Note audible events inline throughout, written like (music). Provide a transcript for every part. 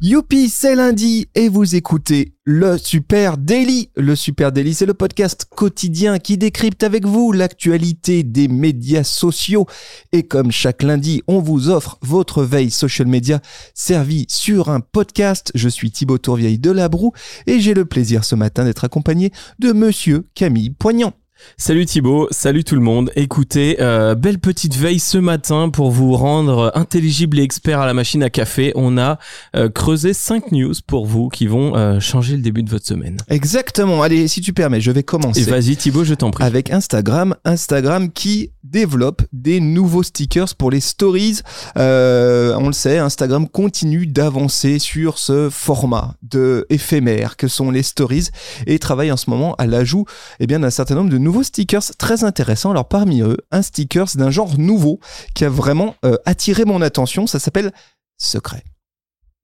Youpi, c'est lundi et vous écoutez le Super Daily. Le Super Daily, c'est le podcast quotidien qui décrypte avec vous l'actualité des médias sociaux. Et comme chaque lundi, on vous offre votre veille social media servie sur un podcast. Je suis Thibaut Tourvieille de Labroue et j'ai le plaisir ce matin d'être accompagné de monsieur Camille Poignant. Salut Thibaut, salut tout le monde. Écoutez, euh, belle petite veille ce matin pour vous rendre intelligible et expert à la machine à café. On a euh, creusé 5 news pour vous qui vont euh, changer le début de votre semaine. Exactement. Allez, si tu permets, je vais commencer. Et vas-y Thibaut, je t'en prie. Avec Instagram, Instagram qui développe des nouveaux stickers pour les stories. on le sait, Instagram continue d'avancer sur ce format de éphémère que sont les stories et travaille en ce moment à l'ajout eh bien d'un certain nombre de nouveaux stickers très intéressants. Alors parmi eux, un sticker d'un genre nouveau qui a vraiment euh, attiré mon attention. Ça s'appelle Secret.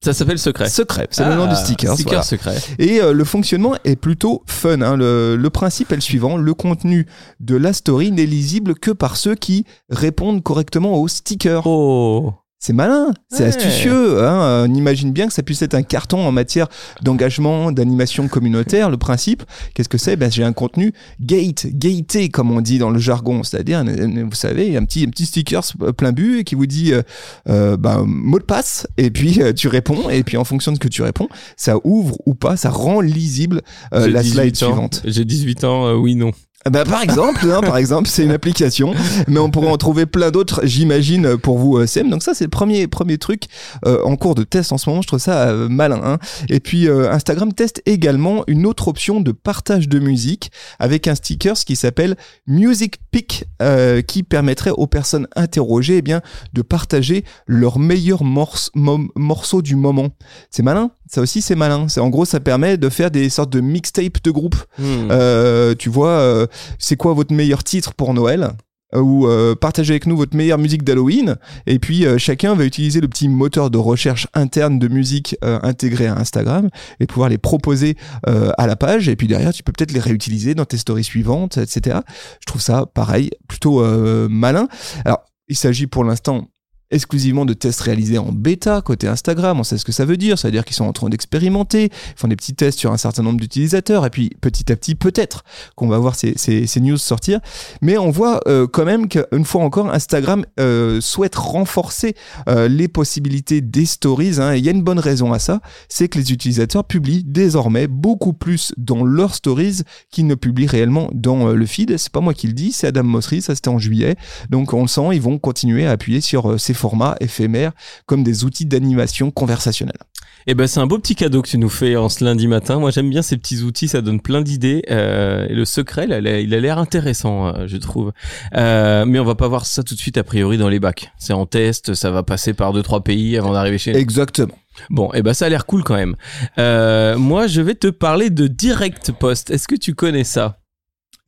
Ça s'appelle Secret. Secret, c'est le nom du sticker. Sticker secret. Et euh, le fonctionnement est plutôt fun. hein. Le, le principe est le suivant le contenu de la story n'est lisible que par ceux qui répondent correctement au sticker. Oh. C'est malin, c'est Ouais. astucieux. Hein. On imagine bien que ça puisse être un carton en matière d'engagement, d'animation communautaire. Le principe, qu'est-ce que c'est? Ben, J'ai un contenu gate, gaté, comme on dit dans le jargon. C'est-à-dire, euh, vous savez, un petit, un petit sticker plein but qui vous dit euh, euh, ben, mot de passe, et puis euh, tu réponds, et puis en fonction de ce que tu réponds, ça ouvre ou pas, ça rend lisible euh, la 18 slide ans. suivante. J'ai 18 ans, euh, oui, non. Bah, par exemple, hein, par exemple, c'est une application, mais on pourrait en trouver plein d'autres, j'imagine, pour vous, euh, CM. Donc ça, c'est le premier premier truc euh, en cours de test en ce moment. Je trouve ça euh, malin. hein. Et puis euh, Instagram teste également une autre option de partage de musique avec un sticker qui s'appelle Music Pick, euh, qui permettrait aux personnes interrogées, eh bien, de partager leurs meilleurs morce- morceaux du moment. C'est malin? Ça aussi, c'est malin. C'est en gros, ça permet de faire des sortes de mixtapes de groupe. Hmm. Euh, tu vois, euh, c'est quoi votre meilleur titre pour Noël? Euh, ou euh, partagez avec nous votre meilleure musique d'Halloween et puis euh, chacun va utiliser le petit moteur de recherche interne de musique euh, intégré à Instagram et pouvoir les proposer à la page et puis derrière tu peux peut-être les réutiliser dans tes stories suivantes etc je trouve ça pareil plutôt euh, malin alors il s'agit pour l'instant exclusivement de tests réalisés en bêta côté Instagram. On sait ce que ça veut dire. Ça veut dire qu'ils sont en train d'expérimenter, ils font des petits tests sur un certain nombre d'utilisateurs et puis petit à petit, peut-être qu'on va voir ces, news sortir. Mais on voit euh, quand même qu'une fois encore, Instagram euh, souhaite renforcer euh, les possibilités des stories. hein. Et il y a une bonne raison à ça, c'est que les utilisateurs publient désormais beaucoup plus dans leurs stories qu'ils ne publient réellement dans le feed. C'est pas moi qui le dis, c'est Adam Mosseri, ça c'était en juillet. Donc on le sent, ils vont continuer à appuyer sur ces formats éphémères comme des outils d'animation conversationnelle. Eh ben c'est un beau petit cadeau que tu nous fais en ce lundi matin. Moi j'aime bien ces petits outils, ça donne plein d'idées. Euh, et le secret, là, il a- l'air intéressant, euh, je trouve. Euh, mais on va pas voir ça tout de suite a priori dans les bacs. C'est en test, ça va passer par deux trois pays avant d'arriver chez nous. Exactement. Bon, eh ben ça a l'air cool quand même. Euh, moi je vais te parler de Direct Post. Est-ce que tu connais ça?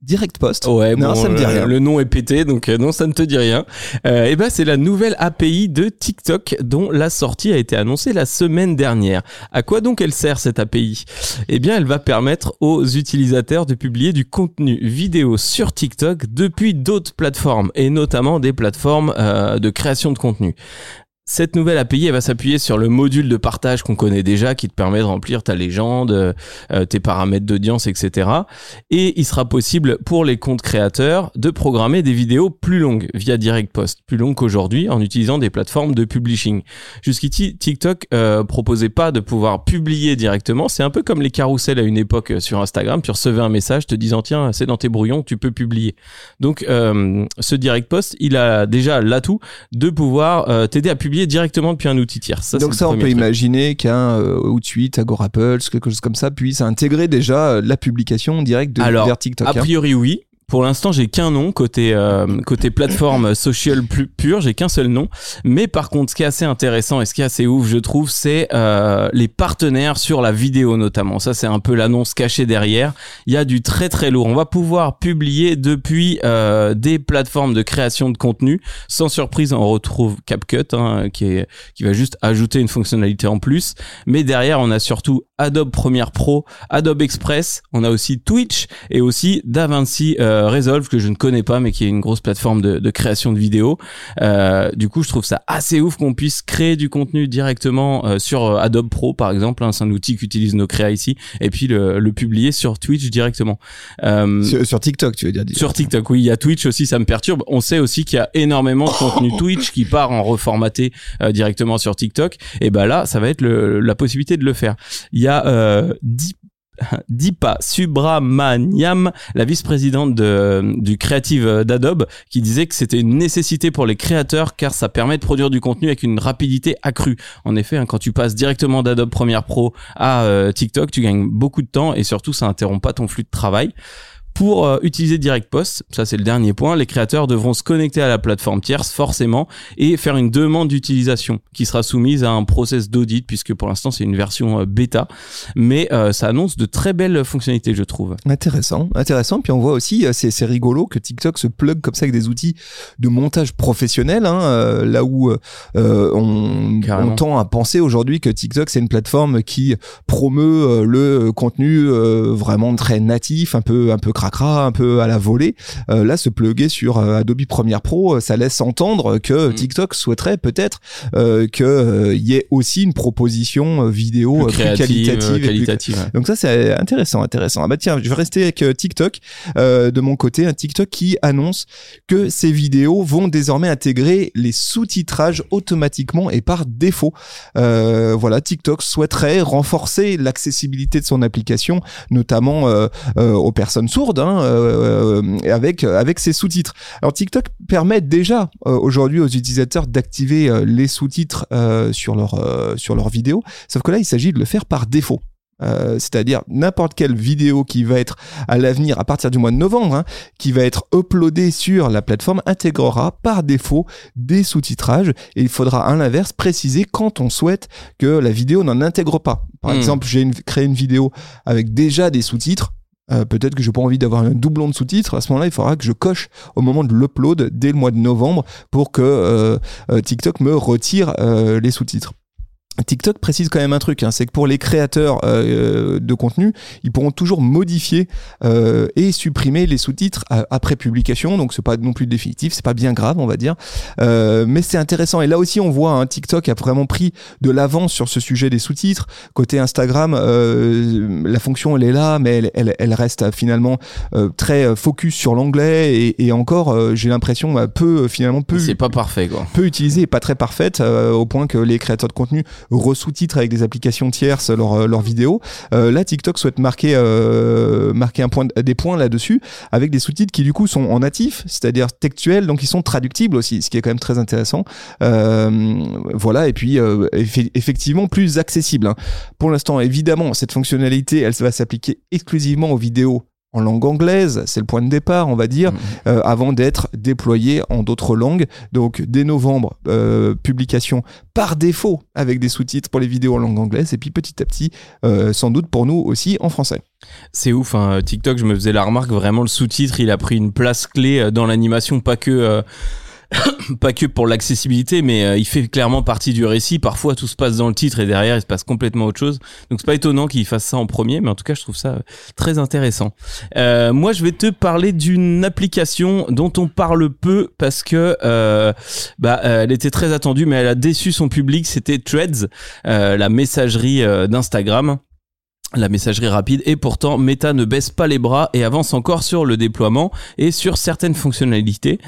Direct Post. Ouais, non, bon, ça me dit euh, rien. Le nom est pété, donc euh, non, ça ne te dit rien. Euh, et ben, c'est la nouvelle API de TikTok dont la sortie a été annoncée la semaine dernière. À quoi donc elle sert cette API Eh bien, elle va permettre aux utilisateurs de publier du contenu vidéo sur TikTok depuis d'autres plateformes et notamment des plateformes euh, de création de contenu. Cette nouvelle API, elle va s'appuyer sur le module de partage qu'on connaît déjà, qui te permet de remplir ta légende, euh, tes paramètres d'audience, etc. Et il sera possible pour les comptes créateurs de programmer des vidéos plus longues via Direct Post, plus longues qu'aujourd'hui en utilisant des plateformes de publishing. Jusqu'ici, TikTok euh, proposait pas de pouvoir publier directement. C'est un peu comme les carousels à une époque euh, sur Instagram. Tu recevais un message te disant tiens, c'est dans tes brouillons, tu peux publier. Donc euh, ce Direct Post, il a déjà l'atout de pouvoir euh, t'aider à publier directement depuis un outil tiers. Ça, Donc ça, on peut truc. imaginer qu'un euh, Outsuite, Agorapulse, quelque chose comme ça puisse intégrer déjà euh, la publication directe de, Alors, vers TikTok. A hein. priori, oui. Pour l'instant, j'ai qu'un nom côté euh, côté plateforme (coughs) social plus pure, j'ai qu'un seul nom. Mais par contre, ce qui est assez intéressant et ce qui est assez ouf, je trouve, c'est euh, les partenaires sur la vidéo notamment. Ça, c'est un peu l'annonce cachée derrière. Il y a du très très lourd. On va pouvoir publier depuis euh, des plateformes de création de contenu. Sans surprise, on retrouve CapCut hein, qui est qui va juste ajouter une fonctionnalité en plus. Mais derrière, on a surtout Adobe Premiere Pro, Adobe Express, on a aussi Twitch et aussi DaVinci euh, euh, Resolve que je ne connais pas, mais qui est une grosse plateforme de, de création de vidéos. Euh, du coup, je trouve ça assez ouf qu'on puisse créer du contenu directement euh, sur Adobe Pro, par exemple. Hein, c'est un outil qu'utilisent nos créa ici, et puis le, le publier sur Twitch directement. Sur, sur, TikTok, tu veux dire, Sur TikTok, oui. Il y a Twitch aussi, ça me perturbe. On sait aussi qu'il y a énormément de contenu (laughs) Twitch qui part en reformaté directement sur TikTok. Et ben là, ça va être le, la possibilité de le faire. Il y a euh, 10 (laughs) Dipa Subramaniam, la vice-présidente euh, du Creative euh, d'Adobe, qui disait que c'était une nécessité pour les créateurs car ça permet de produire du contenu avec une rapidité accrue. En effet, hein, quand tu passes directement d'Adobe Premiere Pro à euh, TikTok, tu gagnes beaucoup de temps et surtout ça interrompt pas ton flux de travail. Pour euh, utiliser Direct Post, ça c'est le dernier point, les créateurs devront se connecter à la plateforme tierce forcément et faire une demande d'utilisation qui sera soumise à un process d'audit puisque pour l'instant c'est une version euh, bêta, mais euh, ça annonce de très belles fonctionnalités je trouve. Intéressant, intéressant. Puis on voit aussi, c'est rigolo que TikTok se plug comme ça avec des outils de montage professionnel, hein, là où on, on tend à penser aujourd'hui que TikTok c'est une plateforme qui promeut le contenu vraiment très natif, un peu un peu cracra, un peu à la volée. Euh, là, se plugger sur euh, Adobe Premiere Pro, euh, ça laisse entendre que Mm. TikTok souhaiterait peut-être euh, euh, y ait aussi une proposition vidéo Plus plus créative, qualitative, plus ouais. donc ça c'est intéressant, intéressant. Ah bah tiens, je vais rester avec TikTok de mon côté, un TikTok qui annonce que ces vidéos vont désormais intégrer les sous-titrages automatiquement et par défaut. Euh, voilà, TikTok souhaiterait renforcer l'accessibilité de son application, notamment euh, euh, aux personnes sourdes, hein, euh, euh, avec avec ses sous-titres. Alors TikTok permet déjà euh, aujourd'hui aux utilisateurs d'activer euh, les sous-titres euh, sur leur euh, sur leurs vidéos, sauf que là il s'agit de le faire par défaut. Euh, c'est-à-dire n'importe quelle vidéo qui va être à l'avenir, à partir du mois de novembre, hein, qui va être uploadée sur la plateforme, intégrera par défaut des sous-titrages et il faudra à l'inverse préciser quand on souhaite que la vidéo n'en intègre pas. Par Hmm. exemple, j'ai créé une vidéo avec déjà des sous-titres. Euh, peut-être que j'ai pas envie d'avoir un doublon de sous-titres. À ce moment-là, il faudra que je coche au moment de l'upload dès le mois de novembre pour que euh, euh, TikTok me retire les sous-titres. TikTok précise quand même un truc, hein, c'est que pour les créateurs euh, de contenu, ils pourront toujours modifier euh, et supprimer les sous-titres à- après publication. Donc c'est pas non plus définitif, c'est pas bien grave, on va dire, Euh, mais c'est intéressant. Et là aussi, on voit hein, TikTok a vraiment pris de l'avance sur ce sujet des sous-titres. Côté Instagram, euh, la fonction elle est là, mais elle, elle, elle reste euh, finalement euh, très euh, focus sur l'anglais et, et encore, euh, j'ai l'impression euh, peu euh, finalement peu C'est pas parfait quoi. peu utilisée et pas très parfaite euh, au point que les créateurs de contenu resous-titrent avec des applications tierces leurs leurs vidéos. Euh, là, TikTok souhaite marquer euh, marquer un point des points là-dessus avec des sous-titres qui du coup sont en natif, c'est-à-dire textuels, donc ils sont traductibles aussi, ce qui est quand même très intéressant. Euh, voilà, et puis euh, effe- effectivement plus accessible. hein. Pour l'instant, évidemment, cette fonctionnalité, elle va s'appliquer exclusivement aux vidéos en langue anglaise, c'est le point de départ, on va dire, Mhm. euh, avant d'être déployé en d'autres langues. Donc dès novembre, euh, publication par défaut avec des sous-titres pour les vidéos en langue anglaise, et puis petit à petit, euh, sans doute pour nous aussi en français. C'est ouf, hein. TikTok, je me faisais la remarque, vraiment le sous-titre, il a pris une place clé dans l'animation, pas que (coughs) pas que pour l'accessibilité, mais euh, il fait clairement partie du récit. Parfois, tout se passe dans le titre et derrière, il se passe complètement autre chose. Donc, c'est pas étonnant qu'il fasse ça en premier, mais en tout cas, je trouve ça euh, très intéressant. Euh, moi, je vais te parler d'une application dont on parle peu parce que bah, elle était très attendue, mais elle a déçu son public. C'était Threads, la messagerie d'Instagram la messagerie rapide et pourtant Meta ne baisse pas les bras et avance encore sur le déploiement et sur certaines fonctionnalités.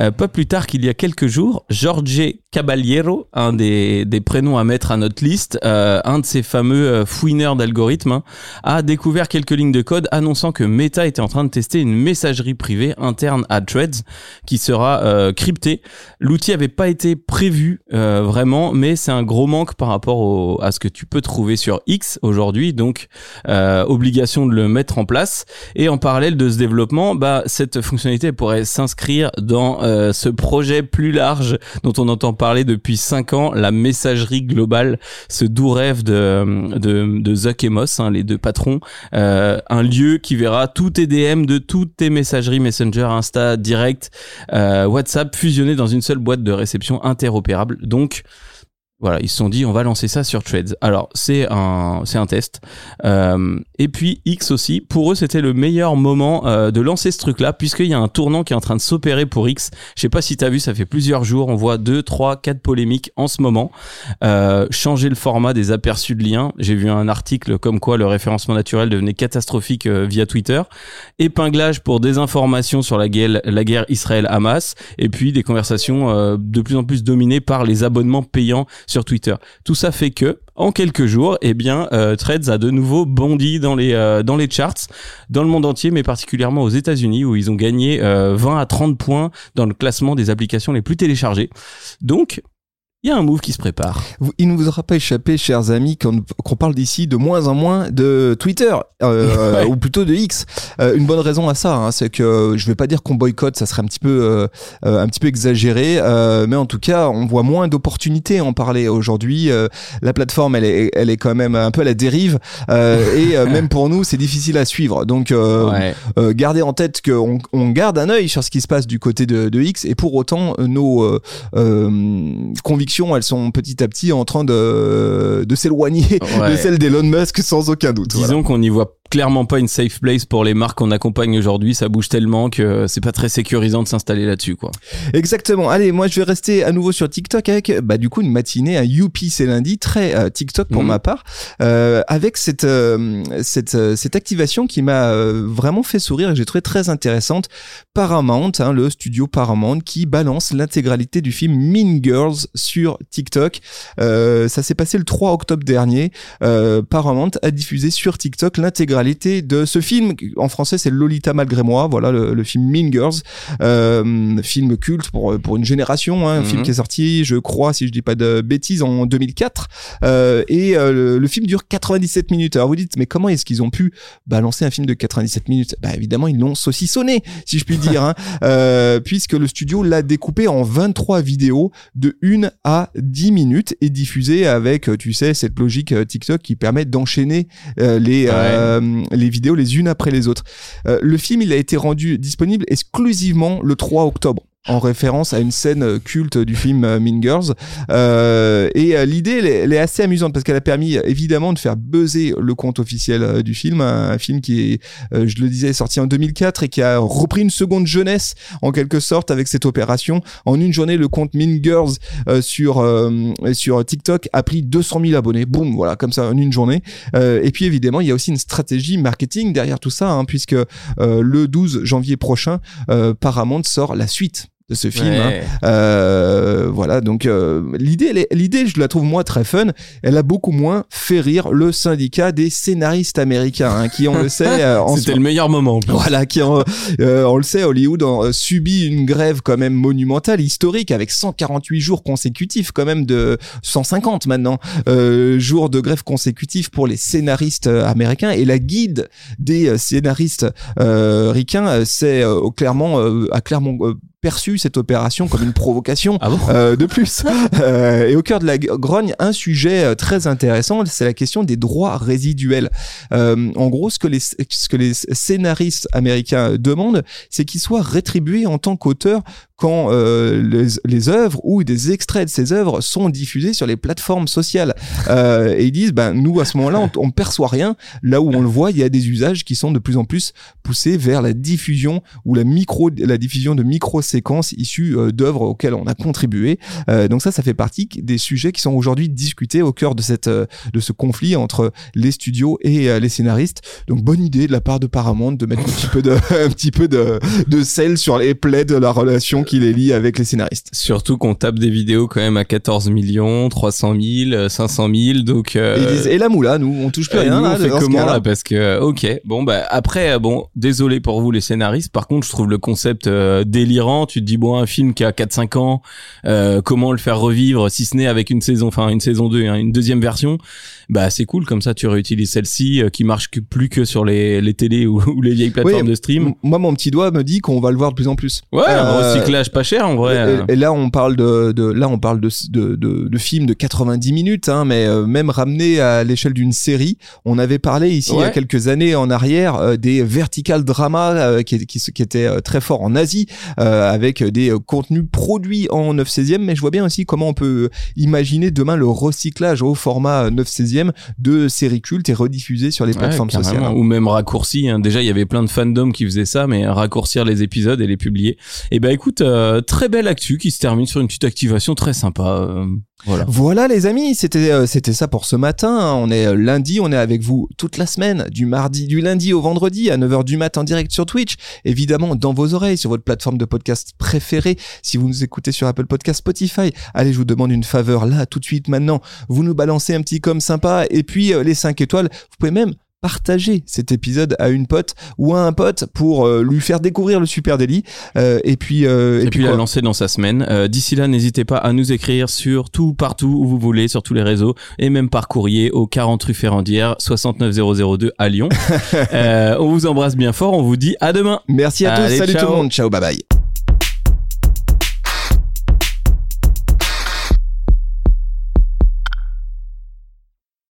Euh, pas plus tard qu'il y a quelques jours, Jorge Caballero, un des, prénoms à mettre à notre liste, euh, un de ces fameux euh, fouineurs d'algorithmes, hein, a découvert quelques lignes de code annonçant que Meta était en train de tester une messagerie privée interne à Threads qui sera euh, cryptée. L'outil avait pas été prévu vraiment, mais c'est un gros manque par rapport à ce que tu peux trouver sur X aujourd'hui. Donc euh, obligation de le mettre en place. Et en parallèle de ce développement, bah, cette fonctionnalité pourrait s'inscrire dans euh, ce projet plus large dont on entend parler depuis cinq ans, la messagerie globale, ce doux rêve de, de, de Zuck et Moss, hein, les deux patrons, euh, un lieu qui verra tous tes DM de toutes tes messageries Messenger, Insta, Direct, euh, WhatsApp fusionnés dans une seule boîte de réception interopérable. Donc, voilà, ils se sont dit on va lancer ça sur Threads. Alors c'est un c'est un test. Euh, et puis X aussi, pour eux c'était le meilleur moment euh, de lancer ce truc-là puisqu'il y a un tournant qui est en train de s'opérer pour X. Je sais pas si t'as vu, ça fait plusieurs jours, on voit deux, trois, quatre polémiques en ce moment. Euh, changer le format des aperçus de liens. J'ai vu un article comme quoi le référencement naturel devenait catastrophique euh, via Twitter. Épinglage pour désinformation sur la guerre, la guerre Israël-Hamas. Et puis des conversations euh, de plus en plus dominées par les abonnements payants sur Twitter. Tout ça fait que en quelques jours, eh bien, euh, Threads a de nouveau bondi dans les euh, dans les charts dans le monde entier, mais particulièrement aux États-Unis où ils ont gagné euh, 20 à 30 points dans le classement des applications les plus téléchargées. Donc il y a un move qui se prépare. Il ne vous aura pas échappé, chers amis, qu'on parle d'ici de moins en moins de Twitter, (laughs) euh, Ouais. ou plutôt de X. Euh, une bonne raison à ça, hein, c'est que je vais pas dire qu'on boycotte, ça serait un petit peu, euh, euh, un petit peu exagéré, euh, mais en tout cas, on voit moins d'opportunités à en parler aujourd'hui. Euh, la plateforme, elle est, elle est quand même un peu à la dérive, euh, et euh, même pour nous, c'est difficile à suivre. Donc, euh, ouais. euh, gardez en tête qu'on on garde un œil sur ce qui se passe du côté de, de X et pour autant euh, nos euh, elles sont petit à petit en train de, de s'éloigner Ouais. de celles d'Elon Musk sans aucun doute. voilà. Disons qu'on n'y voit clairement pas une safe place pour les marques qu'on accompagne aujourd'hui. Ça bouge tellement que c'est pas très sécurisant de s'installer là-dessus, quoi. Exactement. Allez, moi je vais rester à nouveau sur TikTok avec bah du coup une matinée à Youpi c'est lundi très euh, TikTok pour Mhm. ma part euh, avec cette euh, cette cette activation qui m'a vraiment fait sourire et que j'ai trouvé très intéressante. Paramount, hein, le studio Paramount qui balance l'intégralité du film Mean Girls sur TikTok. Ça s'est passé le 3 octobre dernier. Paramount a diffusé sur TikTok l'intégralité de ce film. En français, c'est Lolita malgré moi. Voilà le, le film Mean Girls, euh, film culte pour pour une génération. Hein, un Mhm. film qui est sorti, je crois, si je dis pas de bêtises, en 2004. Euh, et euh, le, le film dure 97 minutes. Alors vous dites, mais comment est-ce qu'ils ont pu balancer un film de 97 minutes? Bah évidemment, ils l'ont saucissonné, si je puis dire, hein, (laughs) puisque le studio l'a découpé en 23 vidéos de 1 à 10 minutes et diffusé avec, tu sais, cette logique TikTok qui permet d'enchaîner euh, les, euh, les vidéos les unes après les autres. Euh, le film, il a été rendu disponible exclusivement le 3 octobre en référence à une scène euh, culte du film euh, Mean Girls. Euh, et euh, l'idée, elle, est- assez amusante parce qu'elle a permis évidemment de faire buzzer le compte officiel du film, un, film qui est, je le disais, sorti en 2004 et qui a repris une seconde jeunesse en quelque sorte avec cette opération. En une journée, le compte Mean Girls euh, sur euh, sur TikTok a pris 200 000 abonnés. Boum, voilà, comme ça en une journée. Et puis évidemment, il y a aussi une stratégie marketing derrière tout ça, hein, puisque le 12 janvier prochain, Paramount sort la suite de ce film. hein. Euh, voilà, donc euh, l'idée, l'idée, je la trouve moi très fun. Elle a beaucoup moins fait rire le syndicat des scénaristes américains, hein, qui on le sait, euh, en (laughs) C'était le meilleur moment. en plus. voilà, qui en- euh, on le sait, Hollywood a euh, subi une grève quand même monumentale, historique, avec 148 jours consécutifs, quand même de 150 maintenant euh, jours de grève consécutifs pour les scénaristes américains. Et la guide des scénaristes euh, ricains c'est euh, clairement euh, a clairement euh, perçu cette opération comme une provocation Ah bon euh, de plus. (laughs) Euh, et au cœur de la grogne, un sujet euh, très intéressant, c'est la question des droits résiduels. Euh, en gros, ce que les ce que les scénaristes américains demandent, c'est qu'ils soient rétribués en tant qu'auteurs quand euh, les, les œuvres ou des extraits de ces œuvres sont diffusés sur les plateformes sociales. Euh, (laughs) et ils disent, ben nous à ce moment-là, on, on perçoit rien. Là où on le voit, il y a des usages qui sont de plus en plus poussés vers la diffusion ou la micro la diffusion de micro-séquences issues euh, d'œuvres auxquelles on a contribué. Euh, donc ça, ça fait partie des sujets qui sont aujourd'hui discutés au cœur de cette euh, de ce conflit entre les studios et euh, les scénaristes. Donc bonne idée de la part de Paramount de mettre un petit peu de (laughs) un petit peu de de sel sur les plaies de la relation qui les lie avec les scénaristes. Surtout qu'on tape des vidéos quand même à 14 millions, 300 000, 500 000, donc. Euh, Et, et la moula, nous, on touche plus euh, rien. nous, là, on fait dans ce comment là Parce que ok, bon bah après bon, désolé pour vous les scénaristes. Par contre, je trouve le concept euh, délirant. Tu te dis bon, un film qui a 4-5 ans, euh, comment le faire revivre si ce n'est avec une saison, enfin une saison 2, hein, une deuxième version. Bah c'est cool comme ça, tu réutilises celle-ci euh, qui marche que- plus que sur les les télés (laughs) ou, ou les vieilles plateformes Oui, de stream. Moi, mon petit doigt me dit qu'on va le voir de plus en plus. Ouais, un Pas cher en vrai. euh. Et, et là, on parle de, de là, on parle de, de, de, de films de 90 minutes, hein, mais euh, même ramené à l'échelle d'une série. On avait parlé ici il y a quelques années en arrière euh, des vertical dramas euh, qui, qui, qui étaient euh, très forts en Asie, euh, avec des euh, contenus produits en 9 16e. Mais je vois bien aussi comment on peut imaginer demain le recyclage au format 9 16e de séries cultes et rediffusées sur les plateformes sociales. hein. Ou même raccourci. hein. Déjà, il y avait plein de fandoms qui faisaient ça, mais raccourcir les épisodes et les publier. Et ben écoute, euh, très belle actu qui se termine sur une petite activation très sympa. euh, voilà. Voilà les amis, c'était euh, c'était ça pour ce matin. hein. On est lundi, on est avec vous toute la semaine, du mardi, du lundi au vendredi à 9h du matin direct sur Twitch, évidemment dans vos oreilles sur votre plateforme de podcast préférée. Si vous nous écoutez sur Apple Podcast, Spotify, allez, je vous demande une faveur là tout de suite maintenant. Vous nous balancez un petit com sympa et puis les 5 étoiles, vous pouvez même partager cet épisode à une pote ou à un pote pour euh, lui faire découvrir le super délit Euh, et puis euh, Et, puis la lancer dans sa semaine. Euh, D'ici là, n'hésitez pas à nous écrire sur tout, partout où vous voulez, sur tous les réseaux, et même par courrier au 40 rue Ferrandière, 69002 à Lyon. (laughs) Euh, on vous embrasse bien fort. On vous dit à demain. Merci à tous, salut tout le monde, ciao, bye bye.